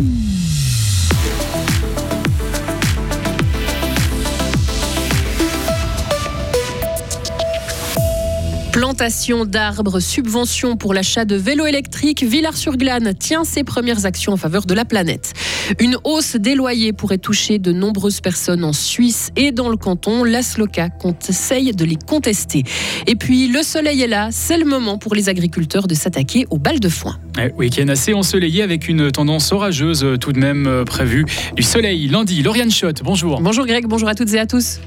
Mm-hmm. Plantation d'arbres, subvention pour l'achat de vélos électriques, Villars-sur-Glane tient ses premières actions en faveur de la planète. Une hausse des loyers pourrait toucher de nombreuses personnes en Suisse et dans le canton. L'ASLOCA conseille de les contester. Et puis, le soleil est là, c'est le moment pour les agriculteurs de s'attaquer aux balles de foin. Week-end assez ensoleillé avec une tendance orageuse tout de même euh, prévue. Du soleil lundi, Lauriane Schott, bonjour. Bonjour Greg, bonjour à toutes et à tous.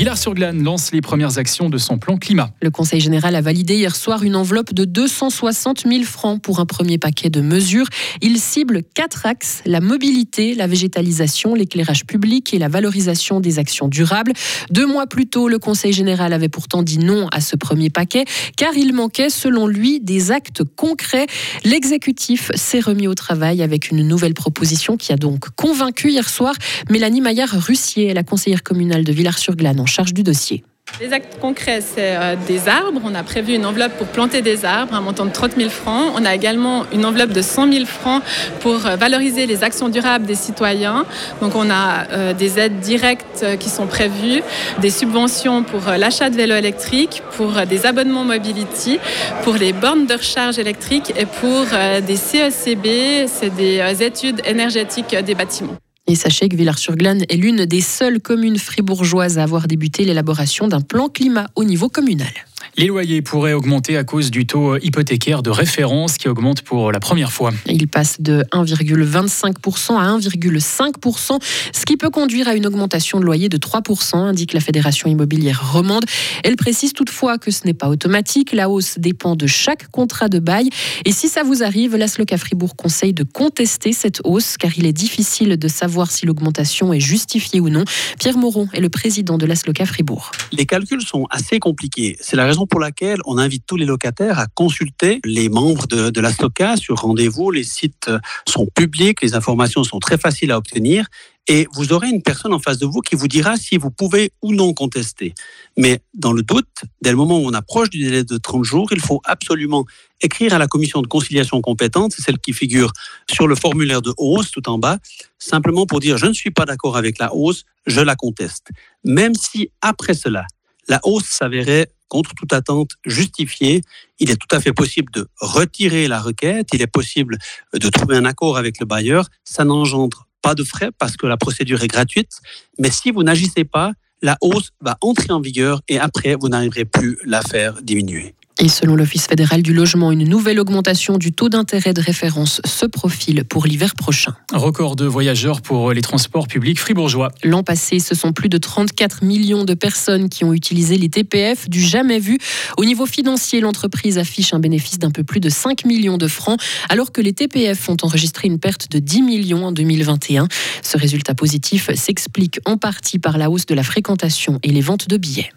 Villars-sur-Glane lance les premières actions de son plan climat. Le Conseil général a validé hier soir une enveloppe de 260 000 francs pour un premier paquet de mesures. Il cible quatre axes la mobilité, la végétalisation, l'éclairage public et la valorisation des actions durables. Deux mois plus tôt, le Conseil général avait pourtant dit non à ce premier paquet car il manquait, selon lui, des actes concrets. L'exécutif s'est remis au travail avec une nouvelle proposition qui a donc convaincu hier soir Mélanie Maillard-Russier, la conseillère communale de Villars-sur-Glane charge du dossier. Les actes concrets, c'est euh, des arbres. On a prévu une enveloppe pour planter des arbres, un montant de 30 000 francs. On a également une enveloppe de 100 000 francs pour euh, valoriser les actions durables des citoyens. Donc on a euh, des aides directes qui sont prévues, des subventions pour l'achat de vélos électriques, pour des abonnements mobility, pour les bornes de recharge électrique et pour des CECB, c'est des études énergétiques des bâtiments. Et sachez que Villars-sur-Glane est l'une des seules communes fribourgeoises à avoir débuté l'élaboration d'un plan climat au niveau communal. Les loyers pourraient augmenter à cause du taux hypothécaire de référence qui augmente pour la première fois. Il passe de 1,25% à 1,5%, ce qui peut conduire à une augmentation de loyer de 3%, indique la Fédération immobilière romande. Elle précise toutefois que ce n'est pas automatique. La hausse dépend de chaque contrat de bail. Et si ça vous arrive, l'Asloca Fribourg conseille de contester cette hausse car il est difficile de savoir si l'augmentation est justifiée ou non. Pierre Moron est le président de l'Asloca Fribourg. Les calculs sont assez compliqués. C'est la raison pour laquelle on invite tous les locataires à consulter les membres de, de la STOCA sur rendez-vous. Les sites sont publics, les informations sont très faciles à obtenir et vous aurez une personne en face de vous qui vous dira si vous pouvez ou non contester. Mais dans le doute, dès le moment où on approche du délai de 30 jours, il faut absolument écrire à la commission de conciliation compétente, c'est celle qui figure sur le formulaire de hausse tout en bas, simplement pour dire je ne suis pas d'accord avec la hausse, je la conteste. Même si après cela, la hausse s'avérait contre toute attente justifiée, il est tout à fait possible de retirer la requête, il est possible de trouver un accord avec le bailleur, ça n'engendre pas de frais parce que la procédure est gratuite, mais si vous n'agissez pas, la hausse va entrer en vigueur et après, vous n'arriverez plus la faire diminuer. Et selon l'Office fédéral du logement, une nouvelle augmentation du taux d'intérêt de référence se profile pour l'hiver prochain. Record de voyageurs pour les transports publics fribourgeois. L'an passé, ce sont plus de 34 millions de personnes qui ont utilisé les TPF, du jamais vu. Au niveau financier, l'entreprise affiche un bénéfice d'un peu plus de 5 millions de francs, alors que les TPF ont enregistré une perte de 10 millions en 2021. Ce résultat positif s'explique en partie par la hausse de la fréquentation et les ventes de billets.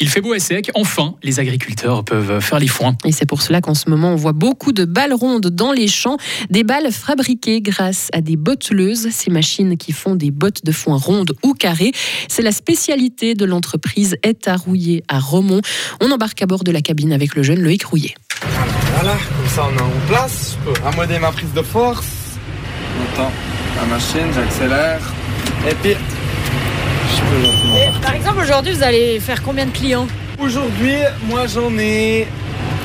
Il fait beau et sec. Enfin, les agriculteurs peuvent faire les foins. Et c'est pour cela qu'en ce moment, on voit beaucoup de balles rondes dans les champs. Des balles fabriquées grâce à des botteleuses, ces machines qui font des bottes de foin rondes ou carrées. C'est la spécialité de l'entreprise Rouillé à Romont. On embarque à bord de la cabine avec le jeune Loïc Rouillet. Voilà, comme ça on est en place. Je peux amender ma prise de force. J'entends la machine, j'accélère. Et puis par exemple, aujourd'hui, vous allez faire combien de clients Aujourd'hui, moi j'en ai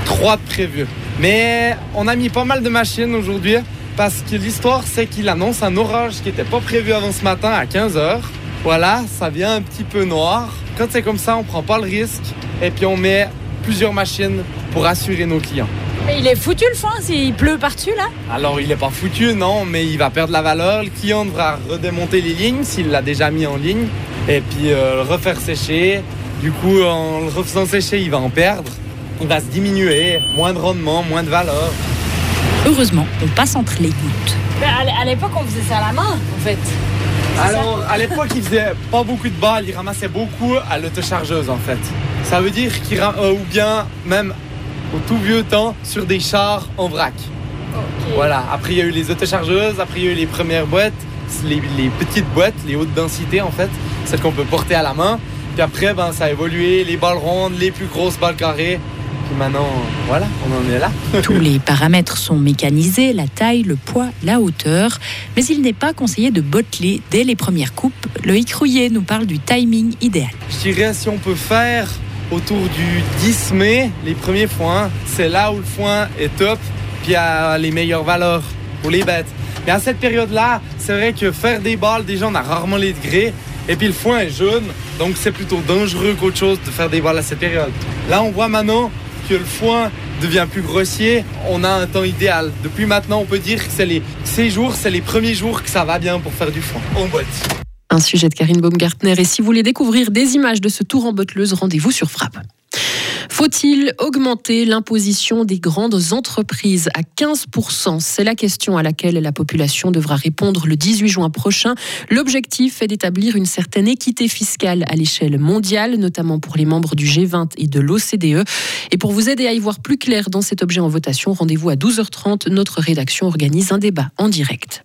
trois de prévus. Mais on a mis pas mal de machines aujourd'hui parce que l'histoire c'est qu'il annonce un orage qui n'était pas prévu avant ce matin à 15h. Voilà, ça vient un petit peu noir. Quand c'est comme ça, on prend pas le risque et puis on met plusieurs machines pour assurer nos clients. Mais il est foutu le foin s'il pleut par-dessus là Alors il est pas foutu, non, mais il va perdre la valeur. Le client devra redémonter les lignes s'il l'a déjà mis en ligne et puis euh, le refaire sécher. Du coup, en le refaisant sécher, il va en perdre. Il va se diminuer, moins de rendement, moins de valeur. Heureusement, on passe entre les gouttes. à l'époque, on faisait ça à la main, en fait. Alors, à l'époque, il faisait pas beaucoup de balles, il ramassait beaucoup à l'autochargeuse, en fait. Ça veut dire qu'il euh, ou bien même au tout vieux temps sur des chars en vrac. Voilà. Après, il y a eu les autochargeuses, après, il y a eu les premières boîtes, les, les petites boîtes, les hautes densités, en fait celle qu'on peut porter à la main. Puis après, ben, ça a évolué, les balles rondes, les plus grosses balles carrées. puis maintenant, voilà, on en est là. Tous les paramètres sont mécanisés, la taille, le poids, la hauteur. Mais il n'est pas conseillé de botteler dès les premières coupes. Loïc Rouillet nous parle du timing idéal. Je dirais si on peut faire autour du 10 mai, les premiers foins, c'est là où le foin est top, puis a les meilleures valeurs pour les bêtes. Mais à cette période-là, c'est vrai que faire des balles, déjà, on a rarement les degrés. Et puis le foin est jaune, donc c'est plutôt dangereux qu'autre chose de faire des balles à cette période. Là, on voit maintenant que le foin devient plus grossier. On a un temps idéal. Depuis maintenant, on peut dire que c'est les, ces jours, c'est les premiers jours que ça va bien pour faire du foin en boîte. Un sujet de Karine Baumgartner. Et si vous voulez découvrir des images de ce tour en botteleuse, rendez-vous sur Frappe. Faut-il augmenter l'imposition des grandes entreprises à 15% C'est la question à laquelle la population devra répondre le 18 juin prochain. L'objectif est d'établir une certaine équité fiscale à l'échelle mondiale, notamment pour les membres du G20 et de l'OCDE. Et pour vous aider à y voir plus clair dans cet objet en votation, rendez-vous à 12h30. Notre rédaction organise un débat en direct.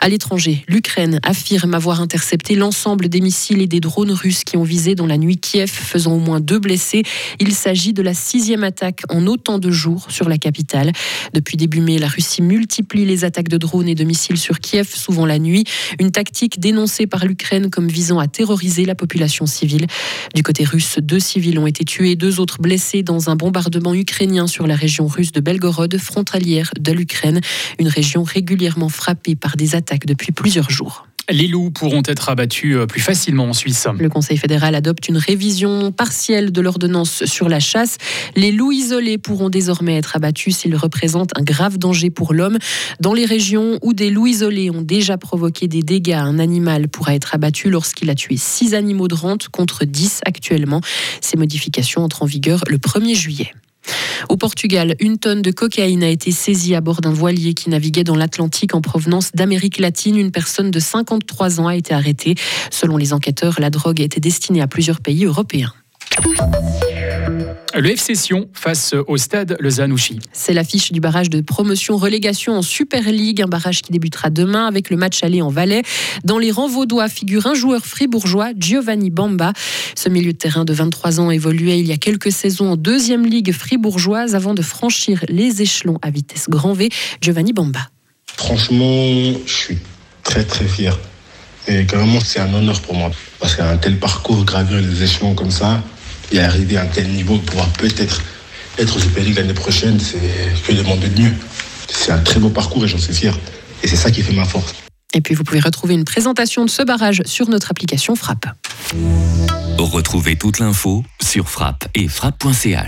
À l'étranger, l'Ukraine affirme avoir intercepté l'ensemble des missiles et des drones russes qui ont visé dans la nuit Kiev, faisant au moins deux blessés. Il s'agit de la sixième attaque en autant de jours sur la capitale. Depuis début mai, la Russie multiplie les attaques de drones et de missiles sur Kiev, souvent la nuit. Une tactique dénoncée par l'Ukraine comme visant à terroriser la population civile. Du côté russe, deux civils ont été tués, deux autres blessés dans un bombardement ukrainien sur la région russe de Belgorod, frontalière de l'Ukraine, une région régulièrement frappée par des attaques depuis plusieurs jours. Les loups pourront être abattus euh, plus facilement en Suisse. Le Conseil fédéral adopte une révision partielle de l'ordonnance sur la chasse. Les loups isolés pourront désormais être abattus s'ils représentent un grave danger pour l'homme. Dans les régions où des loups isolés ont déjà provoqué des dégâts, un animal pourra être abattu lorsqu'il a tué six animaux de rente contre 10 actuellement. Ces modifications entrent en vigueur le 1er juillet. Au Portugal, une tonne de cocaïne a été saisie à bord d'un voilier qui naviguait dans l'Atlantique en provenance d'Amérique latine. Une personne de 53 ans a été arrêtée. Selon les enquêteurs, la drogue était destinée à plusieurs pays européens. Le FC Sion face au stade Lausanne-Ouchy. C'est l'affiche du barrage de promotion-relégation en Super League, un barrage qui débutera demain avec le match aller en Valais. Dans les rangs vaudois figure un joueur fribourgeois, Giovanni Bamba. Ce milieu de terrain de 23 ans évoluait il y a quelques saisons en deuxième ligue fribourgeoise avant de franchir les échelons à vitesse grand V. Giovanni Bamba. Franchement, je suis très très fier. Et carrément, c'est un honneur pour moi. Parce qu'un tel parcours, gravir les échelons comme ça, et arriver à un tel niveau de pouvoir peut-être être au Super League l'année prochaine, c'est que demander de mieux. C'est un très beau parcours et j'en suis fier. Et c'est ça qui fait ma force. Et puis vous pouvez retrouver une présentation de ce barrage sur notre application Frappe. Retrouvez toute l'info sur frappe et frappe.ch.